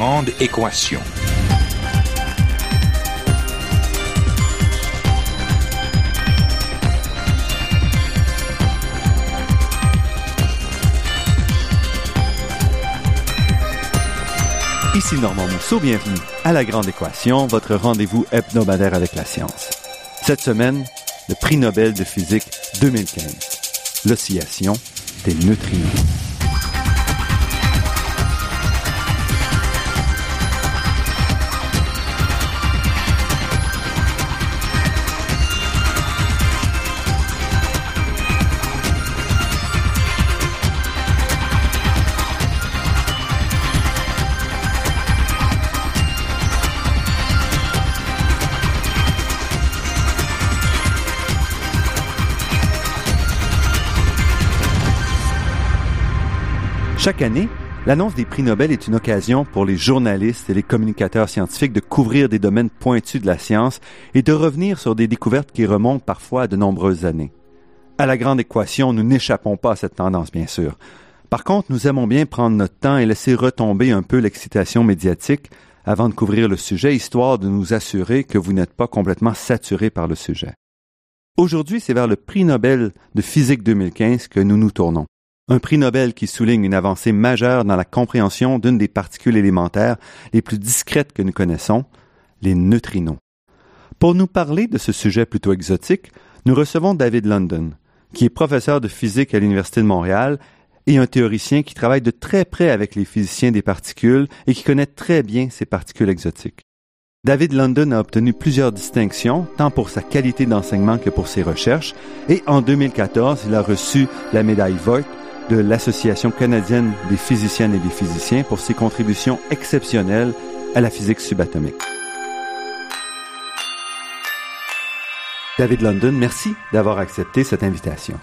Grande équation. Ici Normand Mousseau, bienvenue à La Grande Équation, votre rendez-vous hebdomadaire avec la science. Cette semaine, le prix Nobel de physique 2015, l'oscillation des neutrinos. Chaque année, l'annonce des prix Nobel est une occasion pour les journalistes et les communicateurs scientifiques de couvrir des domaines pointus de la science et de revenir sur des découvertes qui remontent parfois à de nombreuses années. À la grande équation, nous n'échappons pas à cette tendance, bien sûr. Par contre, nous aimons bien prendre notre temps et laisser retomber un peu l'excitation médiatique avant de couvrir le sujet, histoire de nous assurer que vous n'êtes pas complètement saturé par le sujet. Aujourd'hui, c'est vers le prix Nobel de physique 2015 que nous nous tournons un prix Nobel qui souligne une avancée majeure dans la compréhension d'une des particules élémentaires les plus discrètes que nous connaissons, les neutrinos. Pour nous parler de ce sujet plutôt exotique, nous recevons David London, qui est professeur de physique à l'Université de Montréal et un théoricien qui travaille de très près avec les physiciens des particules et qui connaît très bien ces particules exotiques. David London a obtenu plusieurs distinctions, tant pour sa qualité d'enseignement que pour ses recherches, et en 2014, il a reçu la médaille Voigt de l'Association canadienne des physiciennes et des physiciens pour ses contributions exceptionnelles à la physique subatomique. David London, merci d'avoir accepté cette invitation.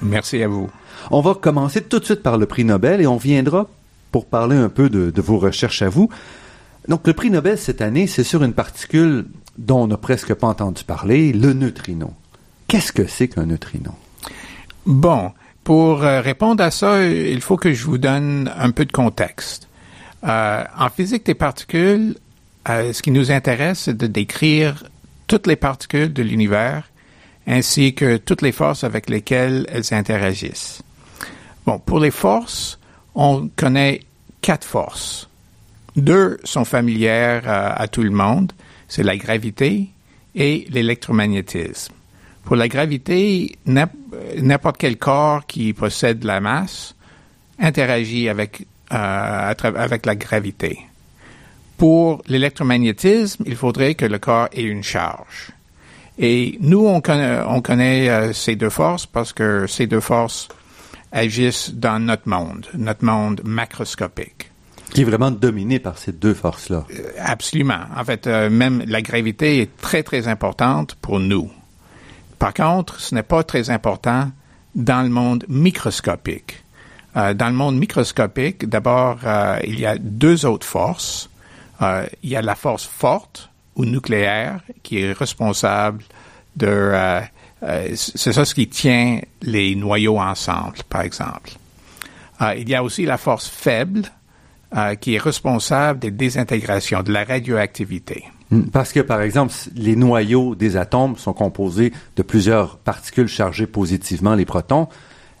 Merci à vous. On va commencer tout de suite par le prix Nobel et on viendra pour parler un peu de, de vos recherches à vous. Donc, le prix Nobel cette année, c'est sur une particule dont on n'a presque pas entendu parler, le neutrino. Qu'est-ce que c'est qu'un neutrino? Bon, pour euh, répondre à ça, il faut que je vous donne un peu de contexte. Euh, en physique des particules, euh, ce qui nous intéresse, c'est de décrire toutes les particules de l'univers ainsi que toutes les forces avec lesquelles elles interagissent. Bon, pour les forces, on connaît quatre forces. Deux sont familières à tout le monde, c'est la gravité et l'électromagnétisme. Pour la gravité, n'importe quel corps qui possède la masse interagit avec, euh, avec la gravité. Pour l'électromagnétisme, il faudrait que le corps ait une charge. Et nous, on connaît, on connaît euh, ces deux forces parce que ces deux forces agissent dans notre monde, notre monde macroscopique. Qui est vraiment dominé par ces deux forces-là. Euh, absolument. En fait, même la gravité est très, très importante pour nous. Par contre, ce n'est pas très important dans le monde microscopique. Euh, dans le monde microscopique, d'abord, euh, il y a deux autres forces. Euh, il y a la force forte ou nucléaire qui est responsable de... c'est ça ce qui tient les noyaux ensemble, par exemple. il y a aussi la force faible qui est responsable des désintégrations, de la radioactivité. Parce que, par exemple, les noyaux des atomes sont composés de plusieurs particules chargées positivement, les protons,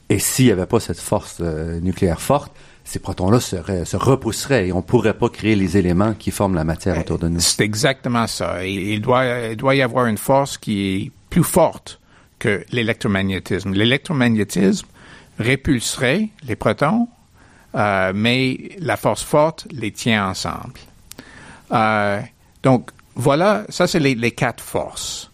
et s'il n'y avait pas cette force euh, nucléaire forte, ces protons-là se repousseraient et on ne pourrait pas créer les éléments qui forment la matière autour de nous. C'est exactement ça. Il, doit, il doit y avoir une force qui est plus forte que l'électromagnétisme. L'électromagnétisme répulserait les protons, euh, mais la force forte les tient ensemble. Euh, donc, voilà, ça c'est les, quatre forces.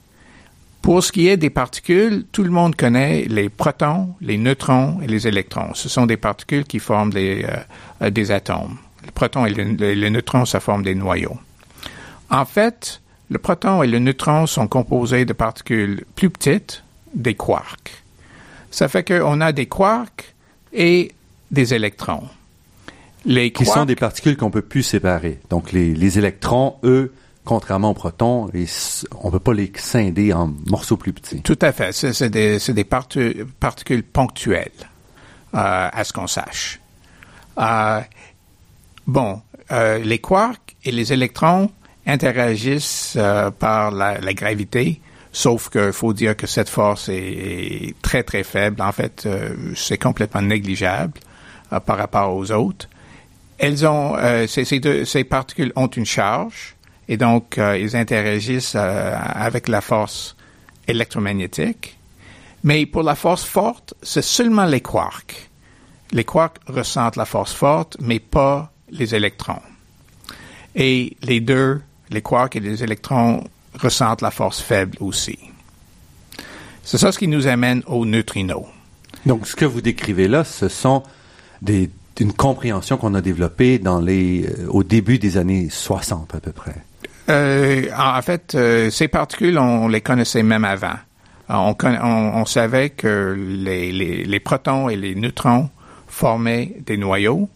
Pour ce qui est des particules, tout le monde connaît les protons, les neutrons et les électrons. Ce sont des particules qui forment des, euh, des atomes. Les protons et les, neutrons, ça forme des noyaux. En fait, le proton et le neutron sont composés de particules plus petites, des quarks. Ça fait qu'on a des quarks et des électrons. Les qui sont des particules qu'on peut plus séparer. Donc les, les électrons, eux, contrairement aux protons, on ne peut pas les scinder en morceaux plus petits. Tout à fait. C'est des, particules ponctuelles, euh, à ce qu'on sache. Euh, bon, euh, les quarks et les électrons interagissent par la, gravité, sauf qu'il faut dire que cette force est, très très faible. En fait, c'est complètement négligeable par rapport aux autres. Elles ont ces particules ont une charge et donc ils interagissent avec la force électromagnétique. Mais pour la force forte, c'est seulement les quarks. Les quarks ressentent la force forte, mais pas les électrons. Et les deux, les quarks et les électrons, ressentent la force faible aussi. C'est ça ce qui nous amène aux neutrinos. Donc, ce que vous décrivez là, ce sont des, une compréhension qu'on a développée euh, au début des années 60 à peu près. Euh, en fait, euh, ces particules, on les connaissait même avant. On, on, on savait que les, les, les, protons et les neutrons formaient des noyaux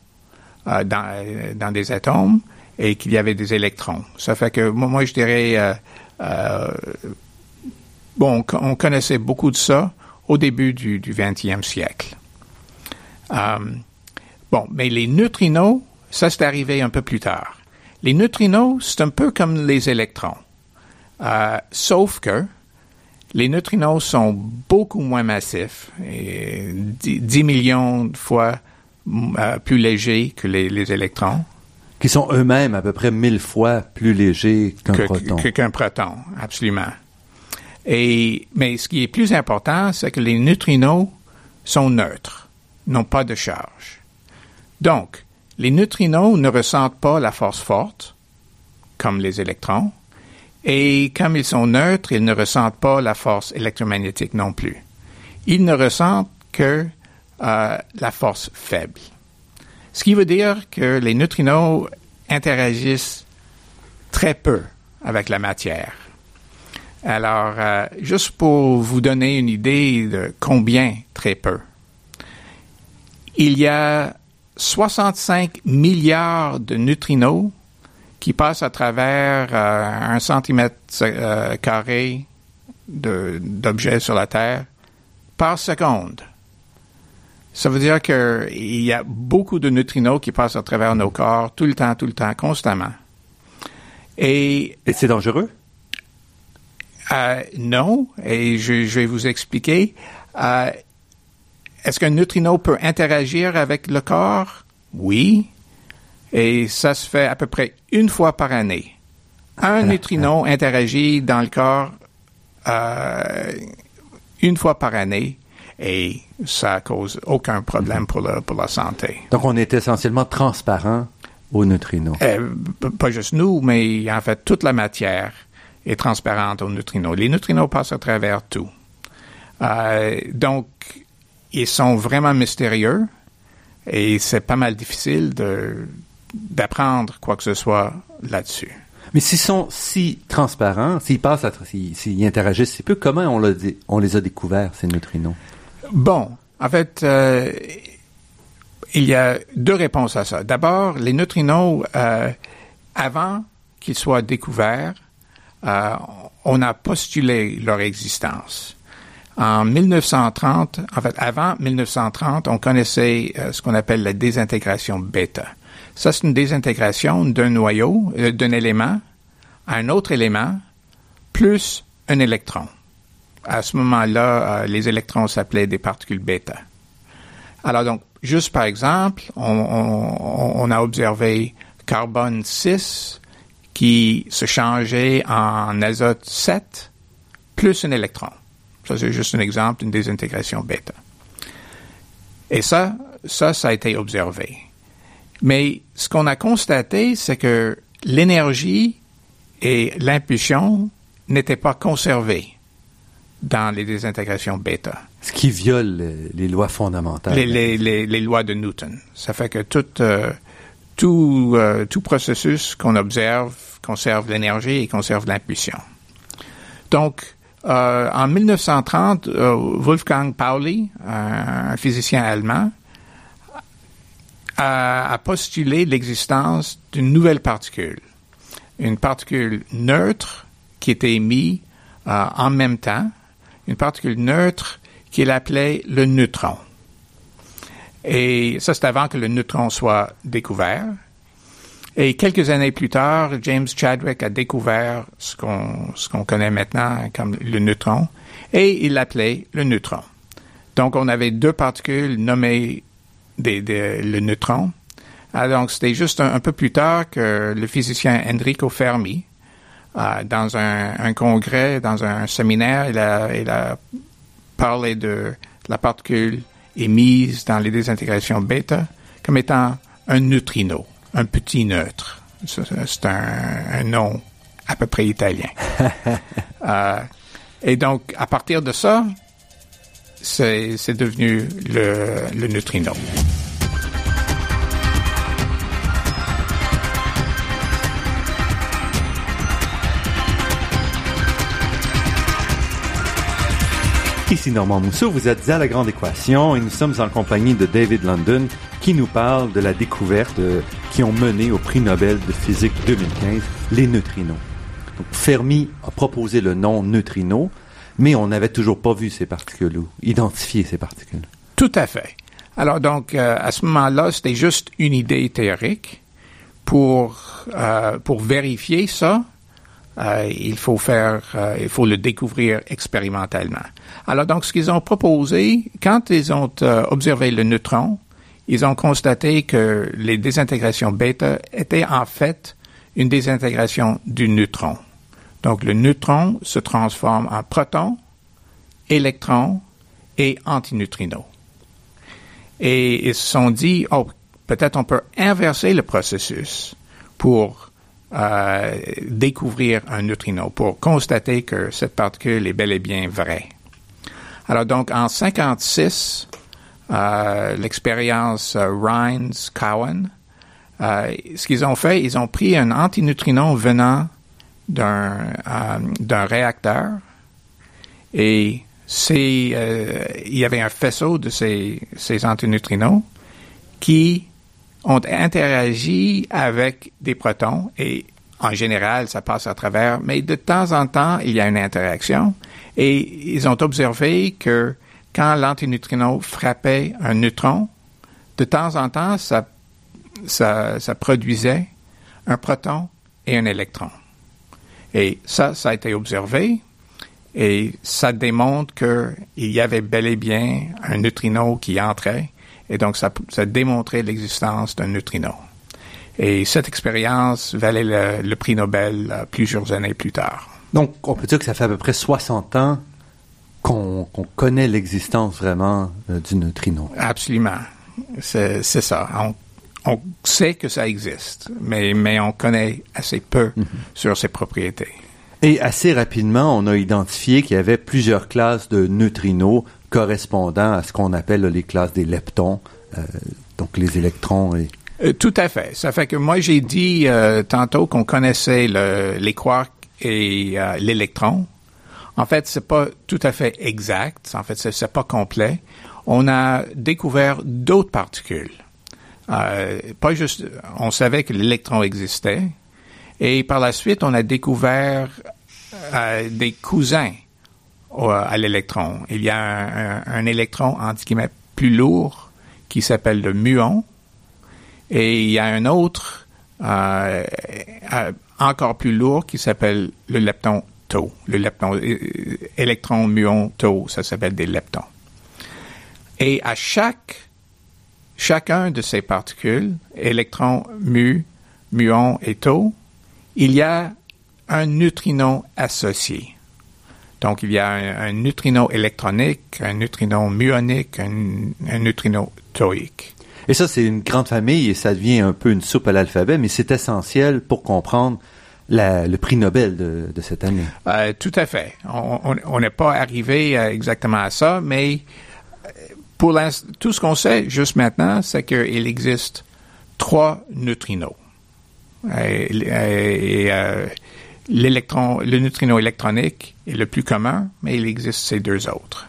euh, dans, dans, des atomes et qu'il y avait des électrons. Ça fait que moi, je dirais, euh, euh, bon, on connaissait beaucoup de ça au début du, du 20e siècle. Euh, bon, mais les neutrinos, ça c'est arrivé un peu plus tard. Les neutrinos, c'est un peu comme les électrons, euh, sauf que les neutrinos sont beaucoup moins massifs, et 10, millions de fois euh, plus légers que les, les, électrons. Qui sont eux-mêmes à peu près mille fois plus légers qu'un que, proton. Qu'un proton, absolument. Et, mais ce qui est plus important, c'est que les neutrinos sont neutres, n'ont pas de charge. Donc, les neutrinos ne ressentent pas la force forte, comme les électrons, et comme ils sont neutres, ils ne ressentent pas la force électromagnétique non plus. Ils ne ressentent que euh, la force faible. Ce qui veut dire que les neutrinos interagissent très peu avec la matière. Alors, euh, juste pour vous donner une idée de combien très peu, il y a 65 milliards de neutrinos qui passent à travers euh, un centimètre euh, carré d'objets sur la Terre par seconde. Ça veut dire qu'il y a beaucoup de neutrinos qui passent à travers nos corps tout le temps, tout le temps, constamment. Et, et c'est dangereux? Euh, non, et je, je, vais vous expliquer. Est-ce qu'un neutrino peut interagir avec le corps? Oui. Et ça se fait à peu près une fois par année. Un neutrino interagit dans le corps euh, une fois par année et ça cause aucun problème pour, le, pour la santé. Donc, on est essentiellement transparent aux neutrinos. Euh, pas juste nous, mais en fait, toute la matière est transparente aux neutrinos. Les neutrinos passent à travers tout. Euh, donc, ils sont vraiment mystérieux et c'est pas mal difficile de d'apprendre quoi que ce soit là-dessus. Mais s'ils sont si transparents, s'ils passent, s'ils interagissent si peu, comment on les a découverts ces neutrinos Bon, en fait, euh, il y a deux réponses à ça. D'abord, les neutrinos, euh, avant qu'ils soient découverts, euh, on a postulé leur existence. En 1930, en fait, avant 1930, on connaissait euh, ce qu'on appelle la désintégration bêta. Ça, c'est une désintégration d'un noyau, euh, d'un élément à un autre élément, plus un électron. À ce moment-là, euh, les électrons s'appelaient des particules bêta. Alors donc, juste par exemple, on, on, on a observé carbone 6 qui se changeait en azote 7 plus un électron. Ça, c'est juste un exemple d'une désintégration bêta. Et ça, ça, ça a été observé. Mais ce qu'on a constaté, c'est que l'énergie et l'impulsion n'étaient pas conservées dans les désintégrations bêta. Ce qui viole les, lois fondamentales. Les, les, les, les, lois de Newton. Ça fait que tout, euh, tout, euh, tout processus qu'on observe conserve l'énergie et conserve l'impulsion. Donc, euh, en 1930, euh, Wolfgang Pauli, un, physicien allemand, a, a postulé l'existence d'une nouvelle particule, une particule neutre qui était émise euh, en même temps, une particule neutre qu'il appelait le neutron. Et ça, c'est avant que le neutron soit découvert. Et quelques années plus tard, James Chadwick a découvert ce qu'on connaît maintenant comme le neutron et il l'appelait le neutron. Donc on avait deux particules nommées le neutron. Alors, donc c'était juste un, peu plus tard que le physicien Enrico Fermi, euh, dans un, un, congrès, dans un séminaire, il a, il a parlé de la particule émise dans les désintégrations bêta comme étant un neutrino, un petit neutre. C'est un, un, nom à peu près italien. euh, et donc, à partir de ça, c'est devenu le, le neutrino. Ici Normand Mousseau, vous êtes à La Grande Équation et nous sommes en compagnie de David London qui nous parle de la découverte euh, qui ont mené au prix Nobel de physique 2015, les neutrinos. Fermi a proposé le nom neutrino, mais on n'avait toujours pas vu ces particules ou identifié ces particules. Tout à fait. Alors donc, euh, à ce moment-là, c'était juste une idée théorique. Pour, euh, pour vérifier ça, euh, il faut faire, euh, il faut le découvrir expérimentalement. Alors donc, ce qu'ils ont proposé, quand ils ont euh, observé le neutron, ils ont constaté que les désintégrations bêta étaient en fait une désintégration du neutron. Donc, le neutron se transforme en proton, électron et antineutrino. Et ils se sont dit, oh, peut-être on peut inverser le processus pour euh, découvrir un neutrino, pour constater que cette particule est bel et bien vraie. Alors donc, en 56, euh, l'expérience euh, Rhines-Cowan, euh, ce qu'ils ont fait, ils ont pris un antineutrino venant d'un euh, d'un réacteur et c'est euh, il y avait un faisceau de ces, ces antineutrinos qui ont interagi avec des protons et en général, ça passe à travers, mais de temps en temps, il y a une interaction et ils ont observé que quand l'antineutrino frappait un neutron, de temps en temps, ça, ça, produisait un proton et un électron. Et ça, ça a été observé et ça démontre qu'il y avait bel et bien un neutrino qui entrait et donc ça, ça démontrait l'existence d'un neutrino. Et cette expérience valait le, le prix Nobel euh, plusieurs années plus tard. Donc, on peut dire que ça fait à peu près 60 ans qu'on qu connaît l'existence vraiment euh, du neutrino. Absolument. C'est ça. On, on, sait que ça existe, mais, mais on connaît assez peu mm -hmm. sur ses propriétés. Et assez rapidement, on a identifié qu'il y avait plusieurs classes de neutrinos correspondant à ce qu'on appelle les classes des leptons, euh, donc les électrons et euh, tout à fait. Ça fait que moi j'ai dit euh, tantôt qu'on connaissait le, les quarks et l'électron. En fait, c'est pas tout à fait exact. En fait, c'est pas complet. On a découvert d'autres particules. Pas juste, on savait que l'électron existait, et par la suite, on a découvert des cousins à l'électron. Il y a un, électron guillemets plus lourd qui s'appelle le muon, et il y a un autre euh, euh, encore plus lourd qui s'appelle le lepton tau. Le lepton, euh, électron, muon, tau, ça s'appelle des leptons. Et à chaque, chacun de ces particules, électron, mu, muon et tau, il y a un neutrino associé. Donc, il y a un, un neutrino électronique, un neutrino muonique, un, un neutrino tauique. Et ça, c'est une grande famille et ça devient un peu une soupe à l'alphabet, mais c'est essentiel pour comprendre la, le prix Nobel de, de cette année. Euh, tout à fait. On n'est pas arrivé euh, exactement à ça, mais pour tout ce qu'on sait juste maintenant, c'est qu'il existe trois neutrinos. Et, et, et euh, l'électron, le neutrino électronique est le plus commun, mais il existe ces deux autres.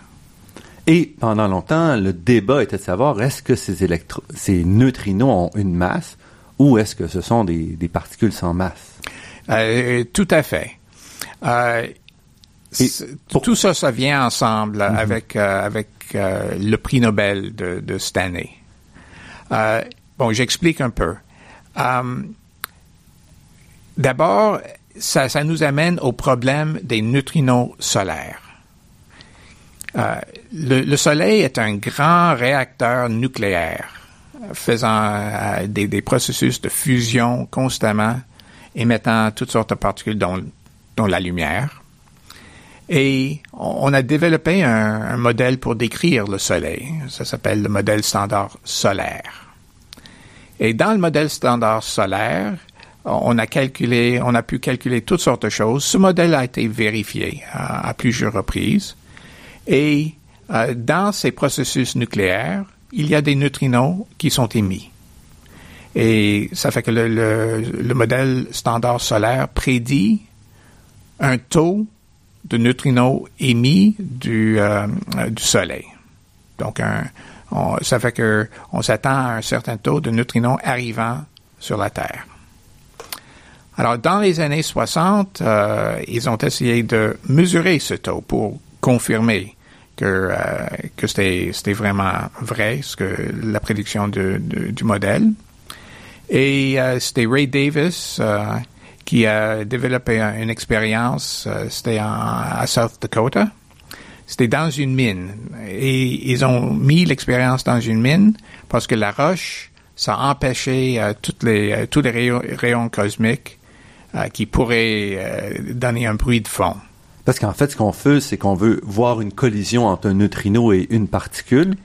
Et pendant longtemps, le débat était de savoir est-ce que ces, électro ces neutrinos ont une masse ou est-ce que ce sont des, des particules sans masse? Euh, tout à fait. Euh, pour... Tout ça, ça vient ensemble mm -hmm. avec, euh, avec euh, le prix Nobel de, de cette année. Euh, bon, j'explique un peu. D'abord, ça, ça, nous amène au problème des neutrinos solaires. Euh, le, le, Soleil est un grand réacteur nucléaire faisant euh, des, des, processus de fusion constamment, émettant toutes sortes de particules, dont, dont la lumière. Et on a développé un, un, modèle pour décrire le Soleil. Ça s'appelle le modèle standard solaire. Et dans le modèle standard solaire, on a calculé, on a pu calculer toutes sortes de choses. Ce modèle a été vérifié à, plusieurs reprises. Et euh, dans ces processus nucléaires, il y a des neutrinos qui sont émis. Et ça fait que le, le, le modèle standard solaire prédit un taux de neutrinos émis du, euh, du Soleil. Donc, un, on, ça fait que on s'attend à un certain taux de neutrinos arrivant sur la Terre. Alors, dans les années 60, euh, ils ont essayé de mesurer ce taux pour confirmer que, euh, que c'était, vraiment vrai, ce que la prédiction de, du modèle. Et euh, c'était Ray Davis euh, qui a développé une expérience, euh, c'était à South Dakota. C'était dans une mine. Et ils ont mis l'expérience dans une mine parce que la roche, ça empêchait toutes les, tous les rayons, rayons cosmiques qui pourraient donner un bruit de fond. Parce qu'en fait, ce qu'on fait, c'est qu'on veut voir une collision entre un neutrino et une particule.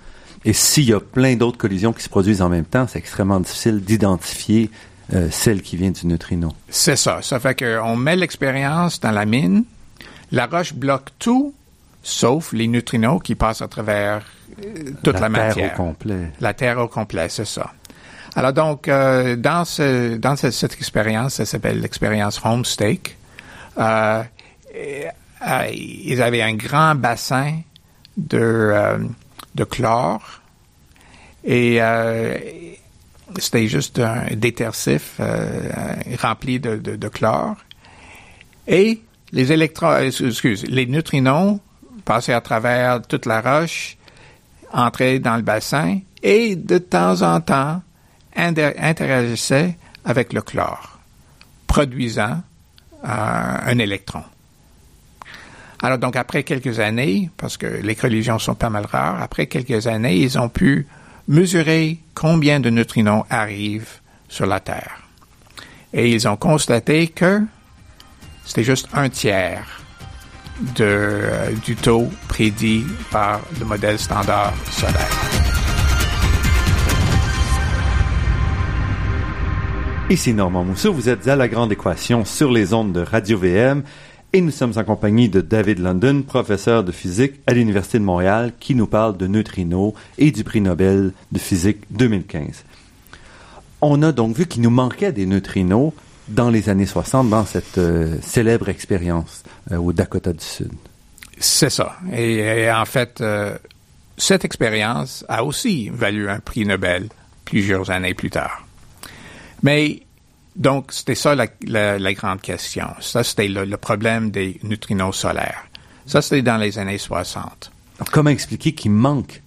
Et s'il y a plein d'autres collisions qui se produisent en même temps, c'est extrêmement difficile d'identifier euh, celle qui vient du neutrino. C'est ça. Ça fait qu'on met l'expérience dans la mine, la roche bloque tout, sauf les neutrinos qui passent à travers euh, toute la, la matière. Terre au complet. La Terre au complet, c'est ça. Alors donc, euh, dans, ce, dans cette, expérience, ça s'appelle l'expérience Homestake, euh, euh, ils avaient un grand bassin de, euh, de chlore et euh, c'était juste un détersif rempli de, de, de, chlore. Et les électrons, excuse, les neutrinos passaient à travers toute la roche, entraient dans le bassin et de temps en temps interagissaient avec le chlore, produisant un électron. Alors donc après quelques années, parce que les collisions sont pas mal rares, après quelques années, ils ont pu mesurer combien de neutrinos arrivent sur la Terre. Et ils ont constaté que c'était juste un tiers euh, du taux prédit par le modèle standard solaire. Ici Normand Mousseau, vous êtes à la grande équation sur les ondes de Radio VM et nous sommes en compagnie de David London, professeur de physique à l'Université de Montréal, qui nous parle de neutrinos et du prix Nobel de physique 2015. On a donc vu qu'il nous manquait des neutrinos dans les années 60 dans cette euh, célèbre expérience euh, au Dakota du Sud. C'est ça. Et, et, en fait, euh, cette expérience a aussi valu un prix Nobel plusieurs années plus tard. Mais donc, c'était ça la, la, la, grande question. Ça, c'était le, le, problème des neutrinos solaires. Ça, c'était dans les années 60. Alors, comment expliquer qu'il manque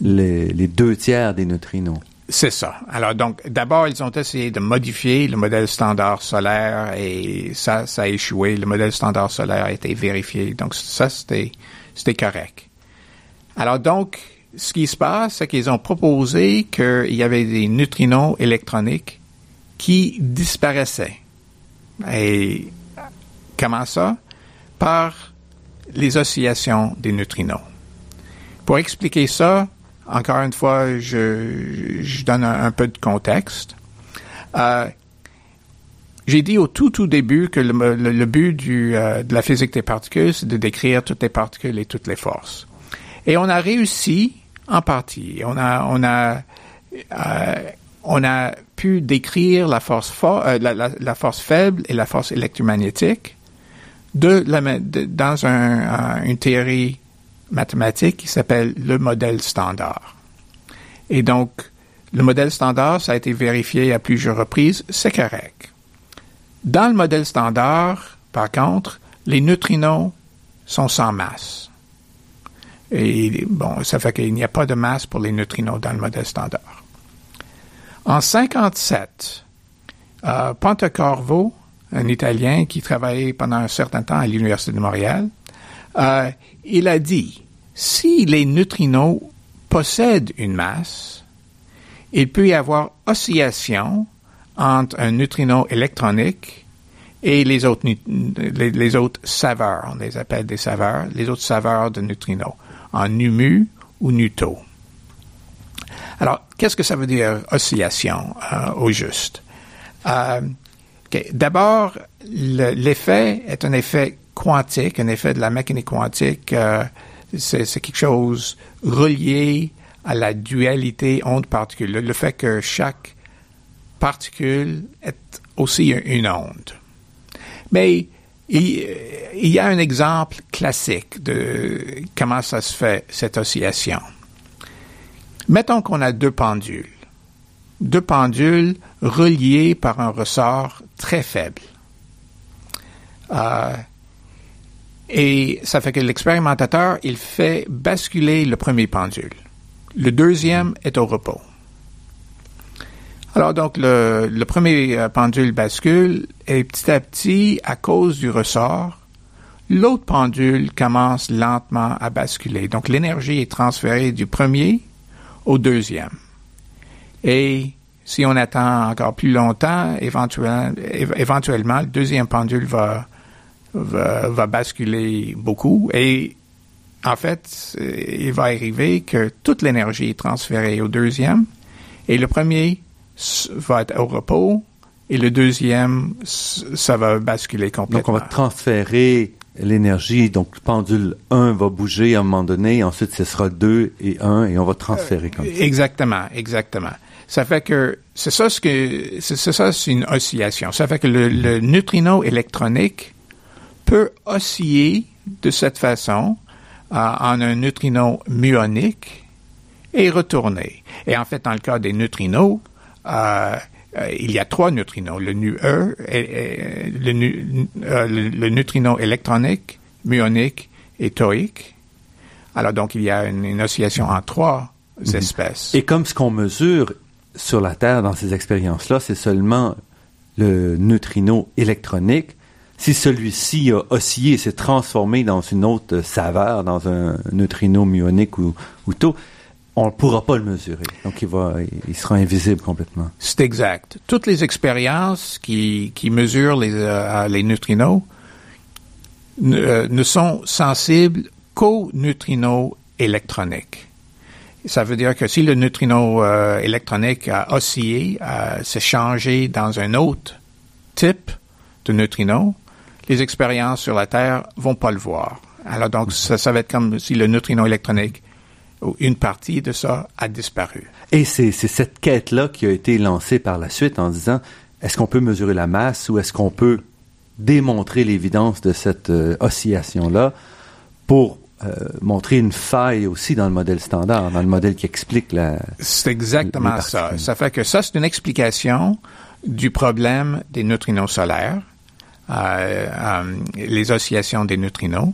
les, les, deux tiers des neutrinos? C'est ça. Alors, donc, d'abord, ils ont essayé de modifier le modèle standard solaire et ça, ça a échoué. Le modèle standard solaire a été vérifié. Donc, ça, c'était, c'était correct. Alors, donc, ce qui se passe, c'est qu'ils ont proposé qu'il y avait des neutrinos électroniques qui disparaissaient. Et comment ça? Par les oscillations des neutrinos. Pour expliquer ça, encore une fois, je, donne un, peu de contexte. Euh, j'ai dit au tout tout début que le, but euh, de la physique des particules, c'est de décrire toutes les particules et toutes les forces. Et on a réussi en partie. On a, on a, euh, on a pu décrire la force, for euh, la, force faible et la force électromagnétique dans un, une théorie mathématique qui s'appelle le modèle standard. Et donc, le modèle standard, ça a été vérifié à plusieurs reprises, c'est correct. Dans le modèle standard, par contre, les neutrinos sont sans masse. Et bon, ça fait qu'il n'y a pas de masse pour les neutrinos dans le modèle standard. En 57, euh, Pontecorvo, un Italien qui travaillait pendant un certain temps à l'Université de Montréal. Euh, il a dit, si les neutrinos possèdent une masse, il peut y avoir oscillation entre un neutrino électronique et les autres, les, autres saveurs, on les appelle des saveurs, les autres saveurs de neutrinos, en nu mu ou nu tau. Alors, qu'est-ce que ça veut dire oscillation euh, au juste? Euh, D'abord, l'effet est un effet quantique, un effet de la mécanique quantique. Euh, c'est quelque chose relié à la dualité onde-particule. Le, fait que chaque particule est aussi une onde. Mais il, il, y a un exemple classique de comment ça se fait, cette oscillation. Mettons qu'on a deux pendules. Deux pendules reliées par un ressort très faible. Euh, et ça fait que l'expérimentateur, il fait basculer le premier pendule. Le deuxième est au repos. Alors donc le, premier euh, pendule bascule et petit à petit, à cause du ressort, l'autre pendule commence lentement à basculer. Donc l'énergie est transférée du premier au deuxième. Et si on attend encore plus longtemps, éventuellement, éventuellement le deuxième pendule va, va, va, basculer beaucoup. Et en fait, il va arriver que toute l'énergie est transférée au deuxième. Et le premier va être au repos. Et le deuxième, ça va basculer complètement. Donc, on va transférer l'énergie. Donc, le pendule 1 va bouger à un moment donné, ensuite ce sera 2 et 1 et on va transférer comme ça. Exactement, exactement. Ça fait que c'est ça ce que c'est ça c'est une oscillation. Ça fait que le, neutrino électronique peut osciller de cette façon euh, en un neutrino muonique et retourner. Et en fait, dans le cas des neutrinos, euh, euh, il y a trois neutrinos, le nu E, le, euh, le, neutrino électronique, muonique et toïque. Alors donc il y a une, oscillation en trois mhm. espèces. Et comme ce qu'on mesure sur la Terre dans ces expériences-là, c'est seulement le neutrino électronique, si celui-ci a oscillé, s'est transformé dans une autre saveur, dans un neutrino muonique ou, ou tau, on ne pourra pas le mesurer. Donc, il, va, il sera invisible complètement. C'est exact. Toutes les expériences qui, qui mesurent les, euh, les neutrinos ne, euh, ne, sont sensibles qu'aux neutrinos électroniques. Ça veut dire que si le neutrino euh, électronique a oscillé, s'est changé dans un autre type de neutrino, les expériences sur la Terre vont pas le voir. Alors donc, ça, ça va être comme si le neutrino électronique une partie de ça a disparu. Et c'est cette quête-là qui a été lancée par la suite en disant, est-ce qu'on peut mesurer la masse ou est-ce qu'on peut démontrer l'évidence de cette euh, oscillation-là pour euh, montrer une faille aussi dans le modèle standard, dans le modèle qui explique la... C'est exactement ça. Ça fait que ça, c'est une explication du problème des neutrinos solaires, euh, les oscillations des neutrinos.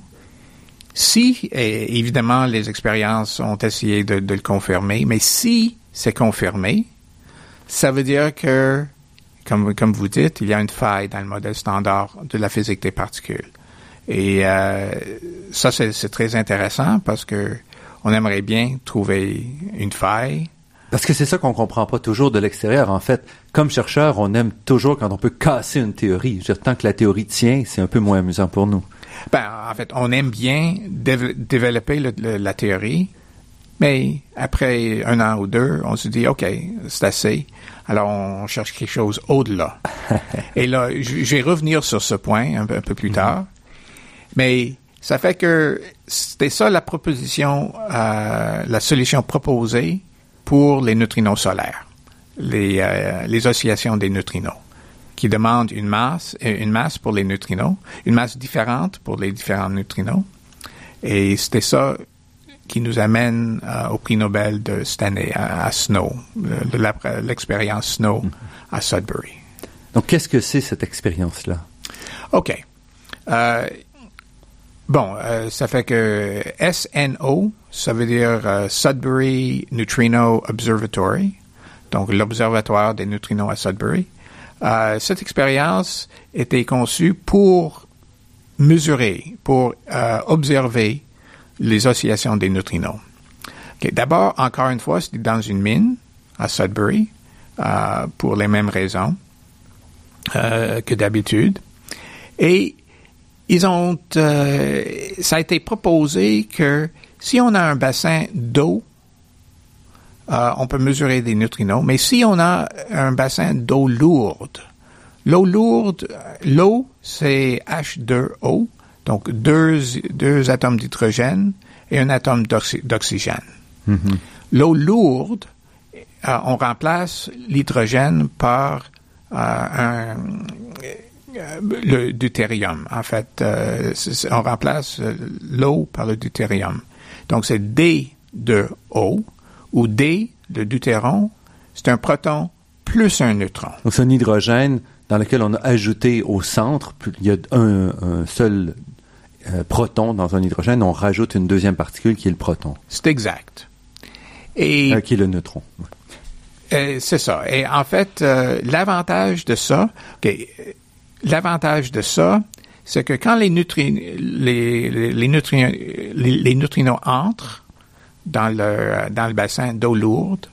Si, et évidemment, les expériences ont essayé de, le confirmer, mais si c'est confirmé, ça veut dire que, comme, vous dites, il y a une faille dans le modèle standard de la physique des particules. Et euh, ça, c'est très intéressant parce que on aimerait bien trouver une faille. Parce que c'est ça qu'on comprend pas toujours de l'extérieur. En fait, comme chercheur, on aime toujours quand on peut casser une théorie. Tant que la théorie tient, c'est un peu moins amusant pour nous. Ben, en fait, on aime bien développer la théorie, mais après un an ou deux, on se dit, OK, c'est assez. Alors, on cherche quelque chose au-delà. Et là, je vais revenir sur ce point un peu, plus tard. Mais ça fait que c'était ça la proposition, euh, la solution proposée pour les neutrinos solaires, les, euh, les oscillations des neutrinos qui demande une masse, euh, une masse pour les neutrinos, une masse différente pour les différents neutrinos. Et c'était ça qui nous amène euh, au prix Nobel de cette année à, Snow, l'expérience Snow à Sudbury. Donc, qu'est-ce que c'est cette expérience-là? OK. Euh, bon, ça fait que SNO, ça veut dire Sudbury Neutrino Observatory, donc l'observatoire des neutrinos à Sudbury. Euh, cette expérience était conçue pour mesurer, pour euh, observer les oscillations des neutrinos. D'abord, encore une fois, c'était dans une mine à Sudbury, euh, pour les mêmes raisons euh, que d'habitude. Et ils ont, euh, ça a été proposé que si on a un bassin d'eau, euh, on peut mesurer des neutrinos, mais si on a un bassin d'eau lourde, l'eau lourde, l'eau, c'est H2O, donc deux, deux atomes d'hydrogène et un atome d'oxygène. L'eau lourde, euh, on remplace l'hydrogène par euh, un, euh, le deutérium. En fait, on remplace l'eau par le deutérium. Donc, c'est D2O, ou D, le deutéron, c'est un proton plus un neutron. Donc, c'est un hydrogène dans lequel on a ajouté au centre, il y a un, seul proton dans un hydrogène, on rajoute une deuxième particule qui est le proton. C'est exact. Et, qui est le neutron. Euh, c'est ça. Et en fait, euh, l'avantage de ça, l'avantage de ça, c'est que quand les, les, les, neutrinos entrent dans le, dans le bassin d'eau lourde,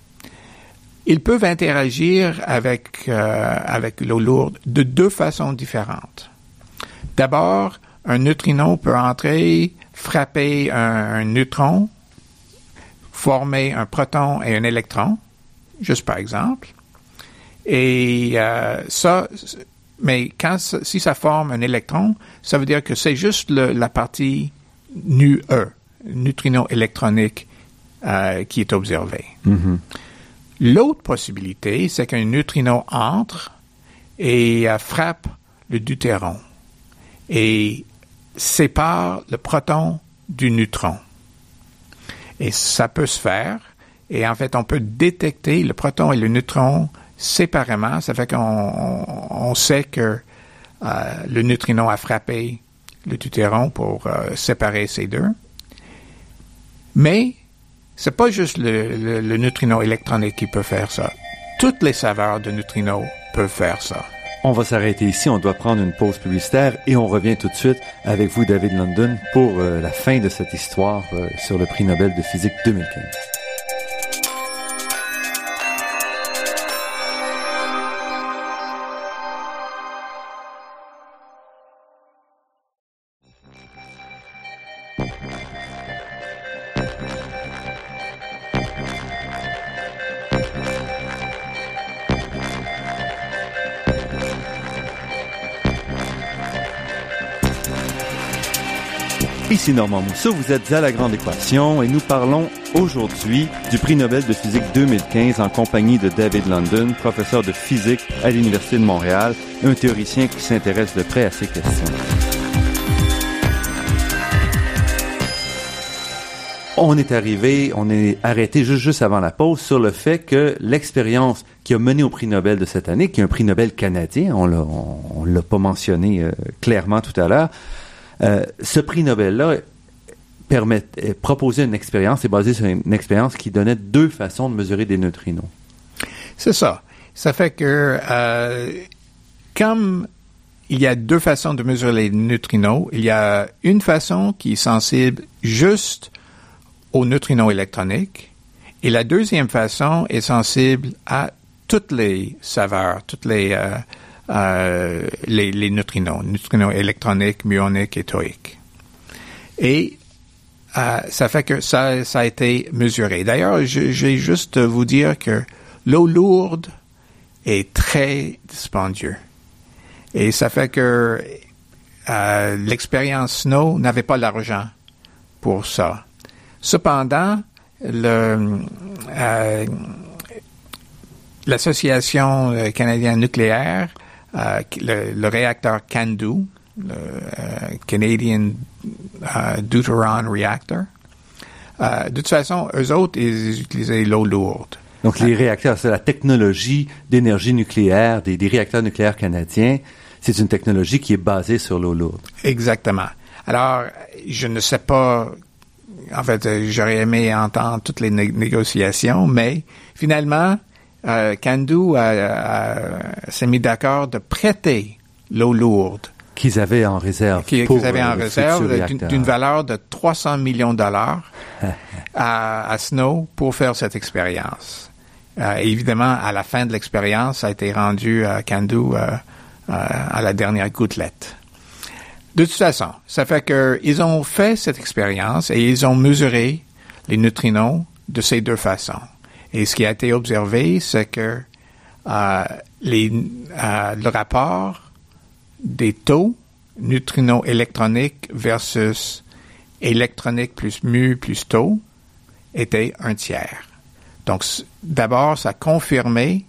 ils peuvent interagir avec, euh, avec l'eau lourde de deux façons différentes. D'abord, un neutrino peut entrer, frapper un neutron, former un proton et un électron juste par exemple. Et euh, ça, mais quand si ça forme un électron, ça veut dire que c'est juste la partie nu E, neutrino électronique, euh, qui est observée. Mm-hmm. L'autre possibilité, c'est qu'un neutrino entre et euh, frappe le deutéron et sépare le proton du neutron. Et ça peut se faire et en fait, on peut détecter le proton et le neutron séparément. Ça fait qu'on sait que euh, le neutrino a frappé le deutéron pour euh, séparer ces deux. Mais c'est pas juste le, neutrino électronique qui peut faire ça. Toutes les saveurs de neutrinos peuvent faire ça. On va s'arrêter ici, on doit prendre une pause publicitaire et on revient tout de suite avec vous, David London, pour euh, la fin de cette histoire sur le prix Nobel de physique 2015. Ici Normand Mousseau, vous êtes à La Grande Équation et nous parlons aujourd'hui du prix Nobel de physique 2015 en compagnie de David London, professeur de physique à l'Université de Montréal, un théoricien qui s'intéresse de près à ces questions. On est arrivé, on est arrêté juste, avant la pause sur le fait que l'expérience qui a mené au prix Nobel de cette année, qui est un prix Nobel canadien, on l'a, on, l'a pas mentionné euh, clairement tout à l'heure, euh, ce prix Nobel-là permet, proposait une expérience, c'est basé sur une expérience qui donnait deux façons de mesurer des neutrinos. C'est ça. Ça fait que, euh, comme il y a deux façons de mesurer les neutrinos, il y a une façon qui est sensible juste aux neutrinos électroniques, et la deuxième façon est sensible à toutes les saveurs, toutes les euh, les, les, neutrinos, neutrinos électroniques, muoniques et toïques. Et euh, ça fait que ça, ça a été mesuré. D'ailleurs, j'ai juste vous dire que l'eau lourde est très dispendieux. Et ça fait que euh, l'expérience Snow n'avait pas l'argent pour ça. Cependant, euh, l'Association euh, canadienne nucléaire euh, le, réacteur CANDU, le euh, Canadian euh, Deuteron Reactor. de toute façon, eux autres, ils utilisaient l'eau lourde. Donc, les réacteurs, c'est la technologie d'énergie nucléaire des, des, réacteurs nucléaires canadiens. C'est une technologie qui est basée sur l'eau lourde. Exactement. Alors, je ne sais pas, en fait, j'aurais aimé entendre toutes les négociations, mais finalement, euh, Candu s'est mis d'accord de prêter l'eau lourde qu'ils avaient en réserve. Qu'ils avaient en réserve d'une valeur de 300 millions de dollars à, Snow pour faire cette expérience. évidemment, à la fin de l'expérience, ça a été rendu à Candu à la dernière gouttelette. De toute façon, ça fait qu'ils ont fait cette expérience et ils ont mesuré les neutrinos de ces deux façons. Et ce qui a été observé, c'est que euh, euh, le rapport des taux neutrinos électroniques versus électronique plus mu plus taux était un tiers. Donc, d'abord, ça a confirmé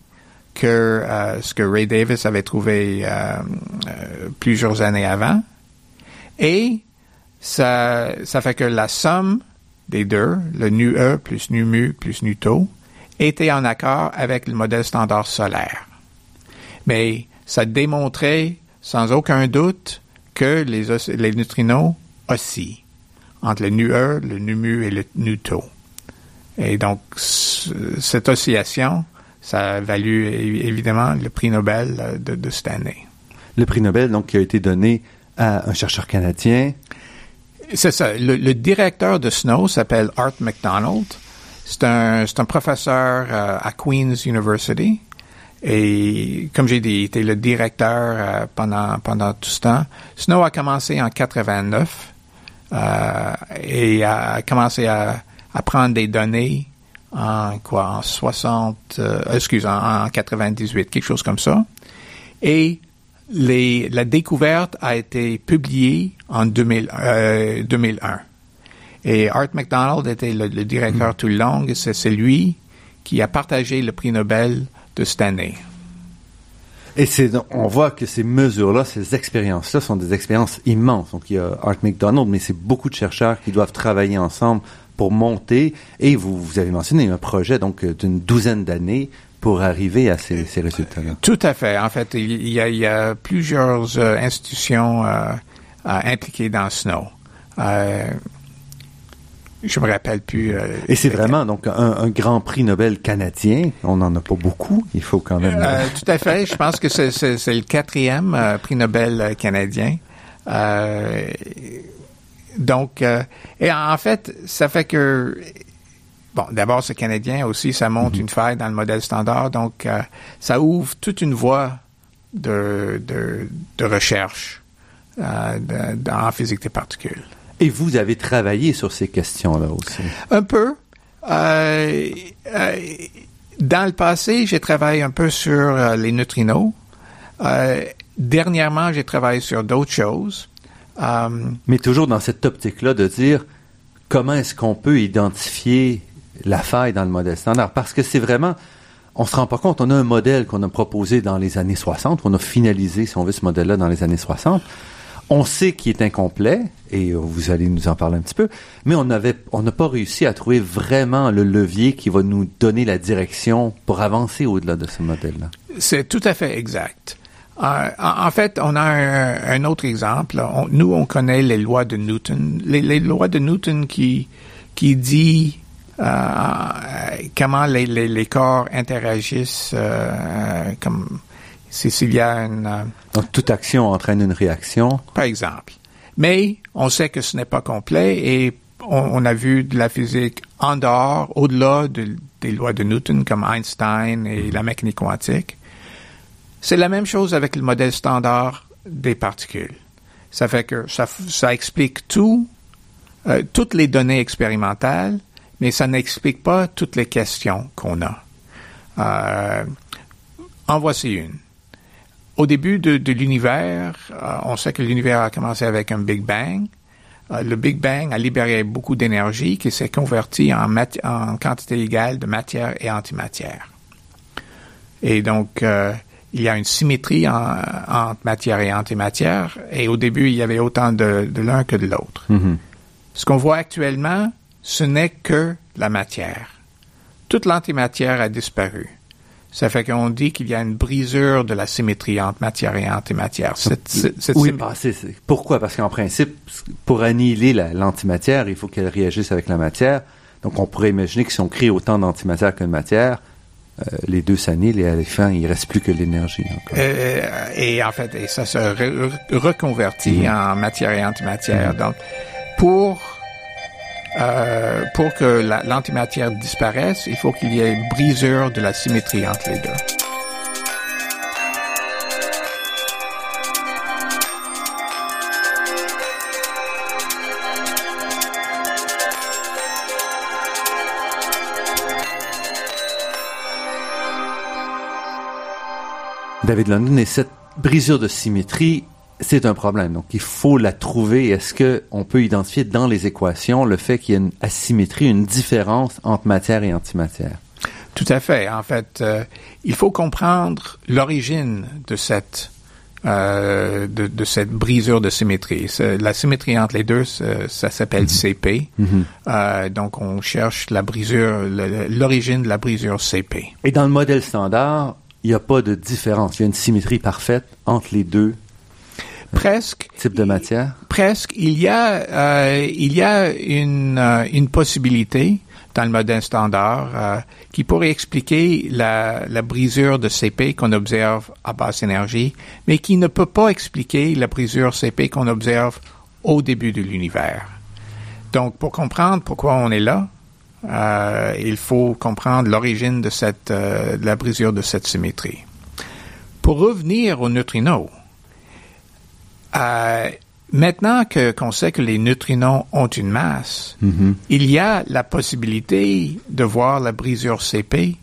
que euh, ce que Ray Davis avait trouvé plusieurs années avant, et ça, ça fait que la somme des deux, le nu E plus nu mu plus nu tau, était en accord avec le modèle standard solaire. Mais ça démontrait sans aucun doute que les, les neutrinos oscillent entre le nu E, le nu mu et le nu tau. Et donc, cette oscillation, ça a valu évidemment le prix Nobel de, de cette année. Le prix Nobel, donc, qui a été donné à un chercheur canadien. C'est ça. Le, directeur de SNOW s'appelle Art McDonald. C'est un, un professeur euh, à Queen's University. Et comme j'ai dit, il était le directeur euh, pendant, pendant tout ce temps. Snow a commencé en 89 euh, et a commencé à, à, prendre des données en quoi, en 60, excuse, en, en 98, quelque chose comme ça. Et les, la découverte a été publiée en 2000, euh, 2001. Et Art McDonald était le, directeur tout le long et c'est lui qui a partagé le prix Nobel de cette année. Et c'est, on voit que ces mesures-là, ces expériences-là sont des expériences immenses. Donc, il y a Art McDonald, mais c'est beaucoup de chercheurs qui doivent travailler ensemble pour monter. Et vous, vous avez mentionné un projet donc d'une douzaine d'années pour arriver à ces, résultats-là. Tout à fait. En fait, il y a, plusieurs euh, institutions euh, impliquées dans Snow. Euh, je me rappelle plus. Euh, Et c'est vraiment donc un, grand prix Nobel canadien. On n'en a pas beaucoup. Il faut quand même. tout à fait. Je pense que c'est le quatrième prix Nobel canadien. donc, et en fait, ça fait que Bon, d'abord, c'est canadien aussi, ça montre mhm. une faille dans le modèle standard, donc euh, ça ouvre toute une voie de, de, recherche euh, en physique des particules. Et vous avez travaillé sur ces questions-là aussi? Un peu. Euh, dans le passé, j'ai travaillé un peu sur les neutrinos. dernièrement, j'ai travaillé sur d'autres choses. Mais toujours dans cette optique-là de dire comment est-ce qu'on peut identifier la faille dans le modèle standard? Parce que c'est vraiment, on se rend pas compte, on a un modèle qu'on a proposé dans les années 60, on a finalisé, si on veut, ce modèle-là dans les années 60. On sait qu'il est incomplet, et vous allez nous en parler un petit peu, mais on avait, on n'a pas réussi à trouver vraiment le levier qui va nous donner la direction pour avancer au-delà de ce modèle-là. C'est tout à fait exact. Euh, en, fait, on a un, autre exemple. nous, on connaît les lois de Newton. Les, lois de Newton qui, qui dit euh, comment les, corps interagissent, euh, comme s'il y a une... Euh, Donc, toute action entraîne une réaction. Par exemple. Mais on sait que ce n'est pas complet et on, a vu de la physique en dehors, au-delà des lois de Newton comme Einstein et la mécanique quantique. C'est la même chose avec le modèle standard des particules. Ça fait que ça, ça explique tout, toutes les données expérimentales, mais ça n'explique pas toutes les questions qu'on a. Euh, en voici une. Au début de, l'univers, euh, on sait que l'univers a commencé avec un Big Bang. Euh, le Big Bang a libéré beaucoup d'énergie qui s'est convertie en, en, quantité égale de matière et antimatière. Et donc, il y a une symétrie entre matière et antimatière. Et au début, il y avait autant de, l'un que de l'autre. Mm-hmm. Ce qu'on voit actuellement, ce n'est que la matière. Toute l'antimatière a disparu. Ça fait qu'on dit qu'il y a une brisure de la symétrie entre matière et antimatière. oui, bah, pourquoi? Parce qu'en principe, pour annihiler l'antimatière, il faut qu'elle réagisse avec la matière. Donc, on pourrait imaginer que si on crée autant d'antimatière que de matière, euh, les deux s'annulent et à la fin, il reste plus que l'énergie. Euh, et en fait, et ça se reconvertit mhm. en matière et antimatière. Mhm. Donc, pour euh, pour que l'antimatière disparaisse, il faut qu'il y ait une brisure de la symétrie entre les deux. David London, et cette brisure de symétrie, c'est un problème. Donc, il faut la trouver. Est-ce que on peut identifier dans les équations le fait qu'il y a une asymétrie, une différence entre matière et antimatière? Tout à fait. En fait, euh, il faut comprendre l'origine de cette euh, de, cette brisure de symétrie. La symétrie entre les deux, ça, s'appelle mhm. CP. Mhm. Euh, donc, on cherche la brisure, l'origine de la brisure CP. Et dans le modèle standard, il n'y a pas de différence. Il y a une symétrie parfaite entre les deux presque types de matière? Presque. Il y a euh, il y a une euh, une possibilité dans le modèle standard euh, qui pourrait expliquer la, la brisure de CP qu'on observe à basse énergie, mais qui ne peut pas expliquer la brisure CP qu'on observe au début de l'univers. Donc, pour comprendre pourquoi on est là, euh, il faut comprendre l'origine de cette euh, de la brisure de cette symétrie. Pour revenir aux neutrinos, euh, maintenant que qu'on sait que les neutrinos ont une masse, mm-hmm. il y a la possibilité de voir la brisure CP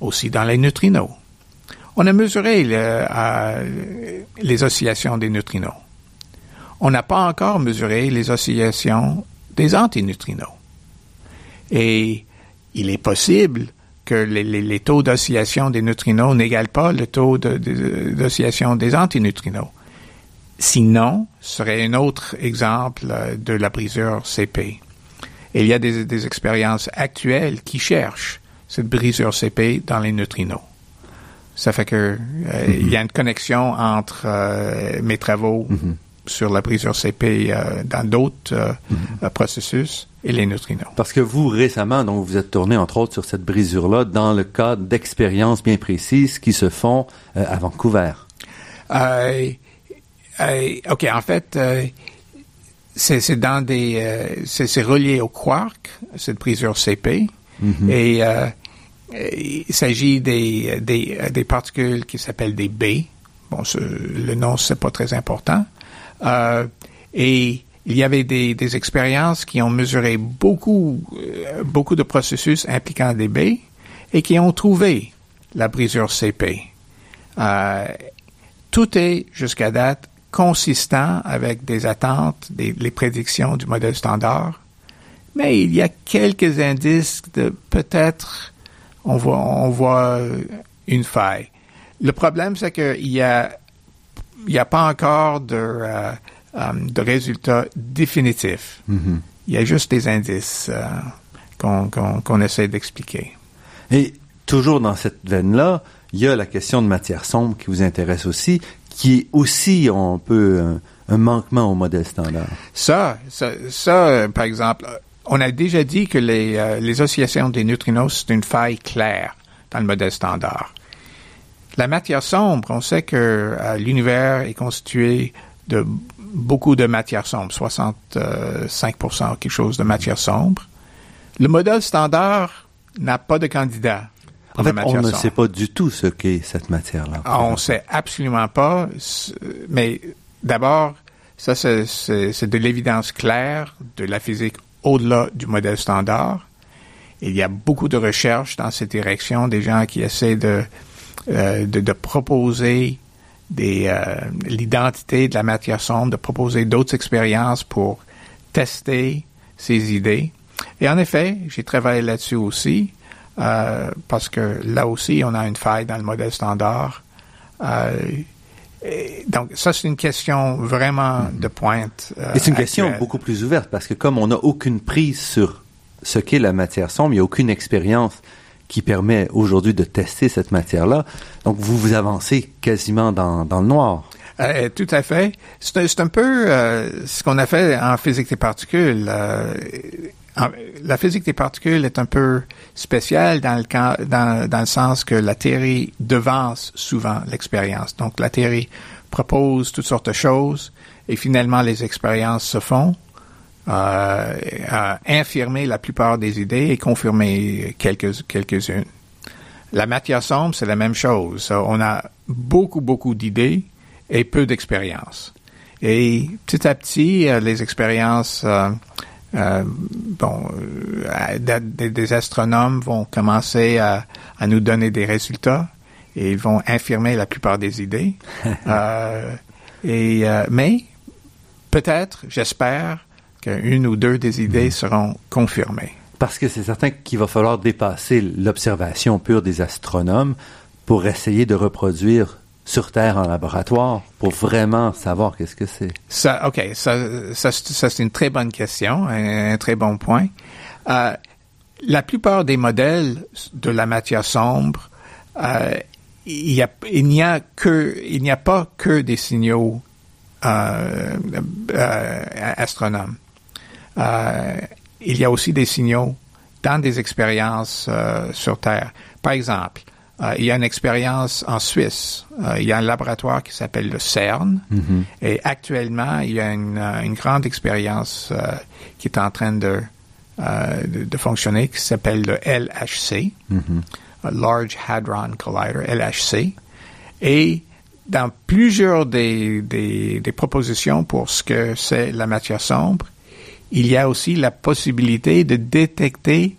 aussi dans les neutrinos. On a mesuré les oscillations des neutrinos. On n'a pas encore mesuré les oscillations des antineutrinos. Et il est possible que les, taux d'oscillation des neutrinos n'égalent pas le taux d'oscillation des antineutrinos. Sinon, ce serait un autre exemple euh, de la brisure CP. Et il y a des, expériences actuelles qui cherchent cette brisure CP dans les neutrinos. Ça fait que euh, il y a une connexion entre euh, mes travaux mm-hmm. sur la brisure CP dans d'autres mm-hmm. processus et les neutrinos. Parce que vous, récemment, donc, vous êtes tourné, entre autres, sur cette brisure-là dans le cadre d'expériences bien précises qui se font euh, à Vancouver. Euh, euh, OK, en fait, euh, c'est dans des... Euh, c'est relié au quark, cette brisure CP, mm-hmm. et il s'agit des, des, des, particules qui s'appellent des B. Bon, le nom, c'est pas très important. et il y avait des, des expériences qui ont mesuré beaucoup, euh, beaucoup de processus impliquant des baies et qui ont trouvé la brisure CP. Euh, tout est, jusqu'à date, consistant avec des attentes, des, les prédictions du modèle standard, mais il y a quelques indices de peut-être on voit, on voit une faille. Le problème, c'est qu'il y a, il n'y a pas encore de, euh, euh, de résultats définitifs. Mm-hmm. Il y a juste des indices euh, qu'on essaie d'expliquer. Et toujours dans cette veine-là, il y a la question de matière sombre qui vous intéresse aussi, qui est aussi un peu un, manquement au modèle standard. Ça, ça, ça euh, par exemple, on a déjà dit que les, les oscillations des neutrinos, c'est une faille claire dans le modèle standard. La matière sombre, on sait que l'univers est constitué de beaucoup de matière sombre, 65 quelque chose de matière sombre. Le modèle standard n'a pas de candidat. En fait, on ne sait pas du tout ce qu'est cette matière-là. Ah, on ne sait absolument pas, mais d'abord, ça c'est de l'évidence claire de la physique au-delà du modèle standard. Il y a beaucoup de recherches dans cette direction, des gens qui essaient de, euh, de, de proposer des, euh, l'identité de la matière sombre, de proposer d'autres expériences pour tester ces idées. Et en effet, j'ai travaillé là-dessus aussi, euh, parce que là aussi, on a une faille dans le modèle standard. Euh, donc, ça, c'est une question vraiment mm-hmm. de pointe. et c'est une question beaucoup plus ouverte, parce que comme on n'a aucune prise sur ce qu'est la matière sombre, il n'y a aucune expérience qui permet aujourd'hui de tester cette matière-là. Donc, vous vous avancez quasiment dans, dans le noir. Euh, tout à fait. C'est un peu euh, ce qu'on a fait en physique des particules. Euh, la physique des particules est un peu spéciale dans le sens que la théorie devance souvent l'expérience. Donc la théorie propose toutes sortes de choses et finalement les expériences se font, euh, infirmer la plupart des idées et confirmer quelques, quelques-unes. La matière sombre, c'est la même chose. On a beaucoup, beaucoup d'idées et peu d'expériences. Et petit à petit, euh, les expériences, euh, euh, bon, des, astronomes vont commencer à, nous donner des résultats et ils vont infirmer la plupart des idées. et mais peut-être, j'espère, qu'une ou deux des idées mm-hmm. seront confirmées. Parce que c'est certain qu'il va falloir dépasser l'observation pure des astronomes pour essayer de reproduire sur Terre en laboratoire pour vraiment savoir qu'est-ce que c'est? Ça, OK, ça, ça, c'est une très bonne question, un, très bon point. Euh, la plupart des modèles de la matière sombre, euh, il n'y a, a a pas que des signaux euh, astronomes. Il y a aussi des signaux dans des expériences sur Terre. Par exemple, euh, il y a une expérience en Suisse. Euh, il y a un laboratoire qui s'appelle le CERN. Mm-hmm. Et actuellement, il y a une, euh, une grande expérience qui est en train de, de, de, fonctionner qui s'appelle le LHC, mm-hmm. Large Hadron Collider, LHC. Et dans plusieurs des, des, des propositions pour ce que c'est la matière sombre, il y a aussi la possibilité de détecter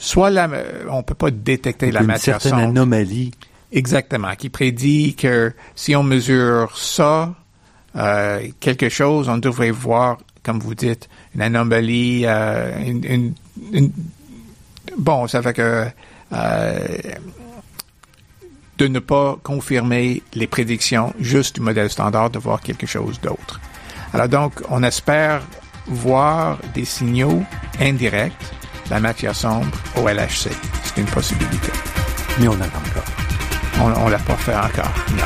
soit la, on peut pas détecter la matière Une certaine anomalie. Exactement, qui prédit que si on mesure ça, euh, quelque chose, on devrait voir, comme vous dites, une anomalie, euh, une, une, bon, ça fait que euh, de ne pas confirmer les prédictions juste du modèle standard, de voir quelque chose d'autre. Alors donc, on espère voir des signaux indirects la matière sombre au LHC. C'est une possibilité. Mais on attend encore. On ne l'a pas fait encore, non.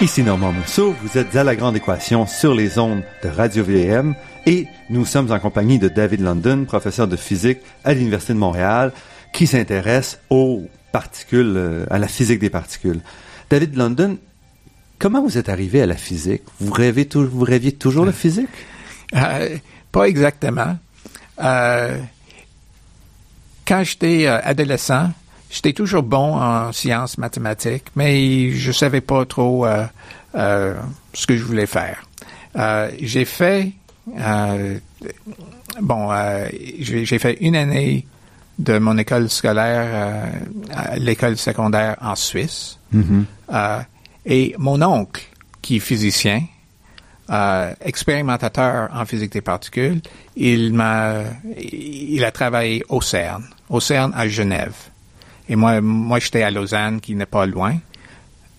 Ici Normand Mousseau, vous êtes à la grande équation sur les ondes de Radio VM et nous sommes en compagnie de David London, professeur de physique à l'Université de Montréal, qui s'intéresse aux particules, euh, à la physique des particules. David London, comment vous êtes arrivé à la physique? Vous, rêvez vous rêviez toujours de physique? Euh, pas exactement. Euh, quand j'étais adolescent, j'étais toujours bon en sciences mathématiques, mais je savais pas trop ce que je voulais faire. j'ai fait euh, bon, euh, j'ai fait une année de mon école scolaire euh, à l'école secondaire en Suisse. Mm-hmm. et mon oncle, qui est physicien, expérimentateur en physique des particules, il m'a, il a travaillé au CERN, au CERN à Genève. Et moi, moi, j'étais à Lausanne, qui n'est pas loin.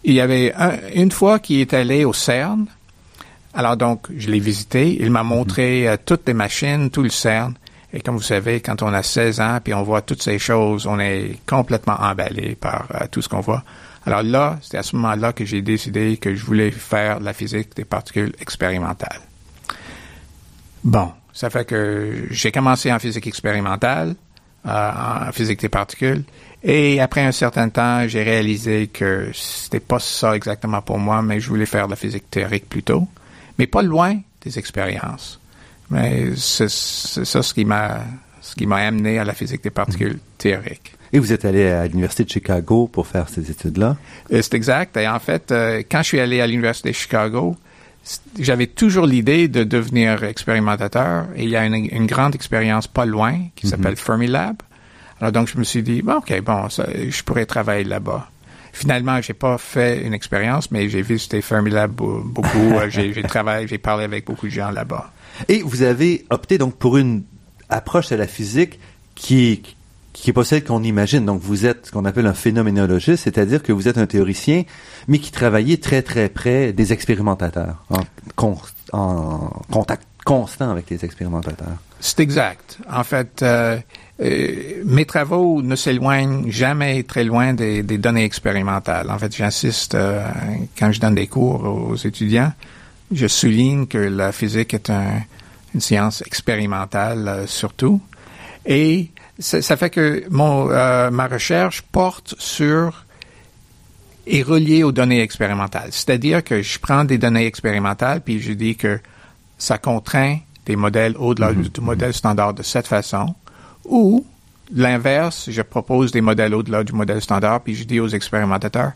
Il y avait une fois qu'il est allé au CERN, alors donc, je l'ai visité. Il m'a montré euh, toutes les machines, tout le CERN. Et comme vous savez, quand on a 16 ans, puis on voit toutes ces choses, on est complètement emballé par euh, tout ce qu'on voit. Alors là, c'est à ce moment-là que j'ai décidé que je voulais faire la physique des particules expérimentales. Bon, ça fait que j'ai commencé en physique expérimentale, euh, en physique des particules, et après un certain temps, j'ai réalisé que c'était pas ça exactement pour moi, mais je voulais faire la physique théorique plutôt mais pas loin des expériences. Mais c'est ça ce qui m'a ce qui m'a amené à la physique des particules mhm. théoriques. Et vous êtes allé à l'université de Chicago pour faire ces études-là? Euh, C'est exact. Et en fait, euh, quand je suis allé à l'université de Chicago, j'avais toujours l'idée de devenir expérimentateur. Et il y a une, grande expérience pas loin qui mhm. s'appelle Fermilab. Alors donc je me suis dit, bon, ok, bon, je pourrais travailler là-bas. Finalement, j'ai pas fait une expérience, mais j'ai visité Fermilab beaucoup. J'ai travaillé, j'ai parlé avec beaucoup de gens là-bas. Et vous avez opté donc pour une approche à la physique qui qui est pas celle qu'on imagine. Donc vous êtes ce qu'on appelle un phénoménologiste, c'est-à-dire que vous êtes un théoricien, mais qui travaillait très très près des expérimentateurs, en, en contact constant avec les expérimentateurs. C'est exact. En fait, euh, euh, mes travaux ne s'éloignent jamais très loin des, des, données expérimentales. En fait, j'insiste euh, quand je donne des cours aux étudiants, je souligne que la physique est un, une science expérimentale euh, surtout, et ça, fait que mon ma recherche porte sur et reliée aux données expérimentales. C'est-à-dire que je prends des données expérimentales puis je dis que ça contraint des modèles au-delà mm-hmm. du modèle standard de cette façon ou l'inverse, je propose des modèles au-delà du modèle standard, puis je dis aux expérimentateurs,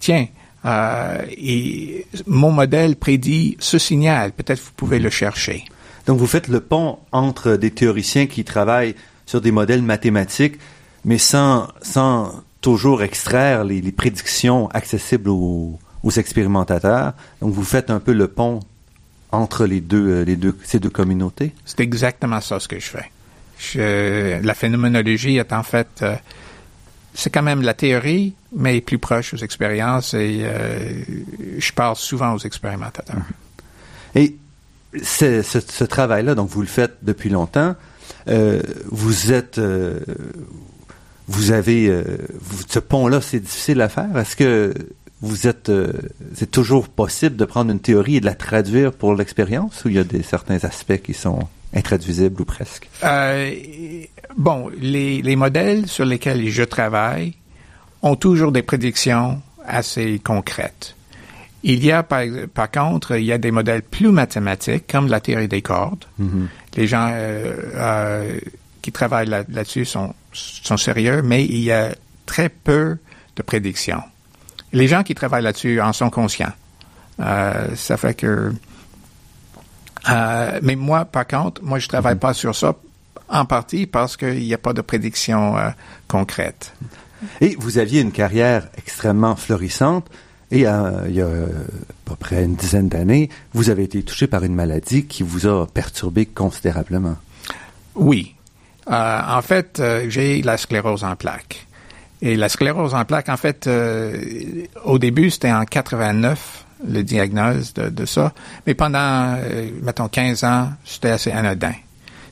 tiens, euh, et mon modèle prédit ce signal, peut-être vous pouvez le chercher. Donc vous faites le pont entre des théoriciens qui travaillent sur des modèles mathématiques, mais sans, sans toujours extraire les, les prédictions accessibles aux, aux, expérimentateurs. Donc vous faites un peu le pont entre les deux, euh, les deux, ces deux communautés. C'est exactement ça ce que je fais. La phénoménologie est en fait, euh, c'est quand même la théorie, mais plus proche aux expériences et euh, je parle souvent aux expérimentateurs. Et ce, travail-là, donc vous le faites depuis longtemps, euh, vous êtes, vous avez, ce pont-là, c'est difficile à faire? Est-ce que vous êtes, c'est toujours possible de prendre une théorie et de la traduire pour l'expérience, ou il y a des certains aspects qui sont intraduisible ou presque? Euh, bon, les, les, modèles sur lesquels je travaille ont toujours des prédictions assez concrètes. Il y a, par, par contre, il y a des modèles plus mathématiques, comme la théorie des cordes. Mm-hmm. Les gens euh, euh, qui travaillent là, là-dessus sont, sont sérieux, mais il y a très peu de prédictions. Les gens qui travaillent là-dessus en sont conscients. Ça fait que euh, mais moi, par contre, moi, je travaille mhm. pas sur ça en partie parce qu'il n'y a pas de prédiction euh, concrète. Et vous aviez une carrière extrêmement florissante. Et euh, il y a à peu près une dizaine d'années, vous avez été touché par une maladie qui vous a perturbé considérablement. Oui. Euh, en fait, euh, j'ai la sclérose en plaques. Et la sclérose en plaques, en fait, au début, c'était en 89 le diagnostic de, de ça. Mais pendant, euh, mettons, 15 ans, c'était assez anodin.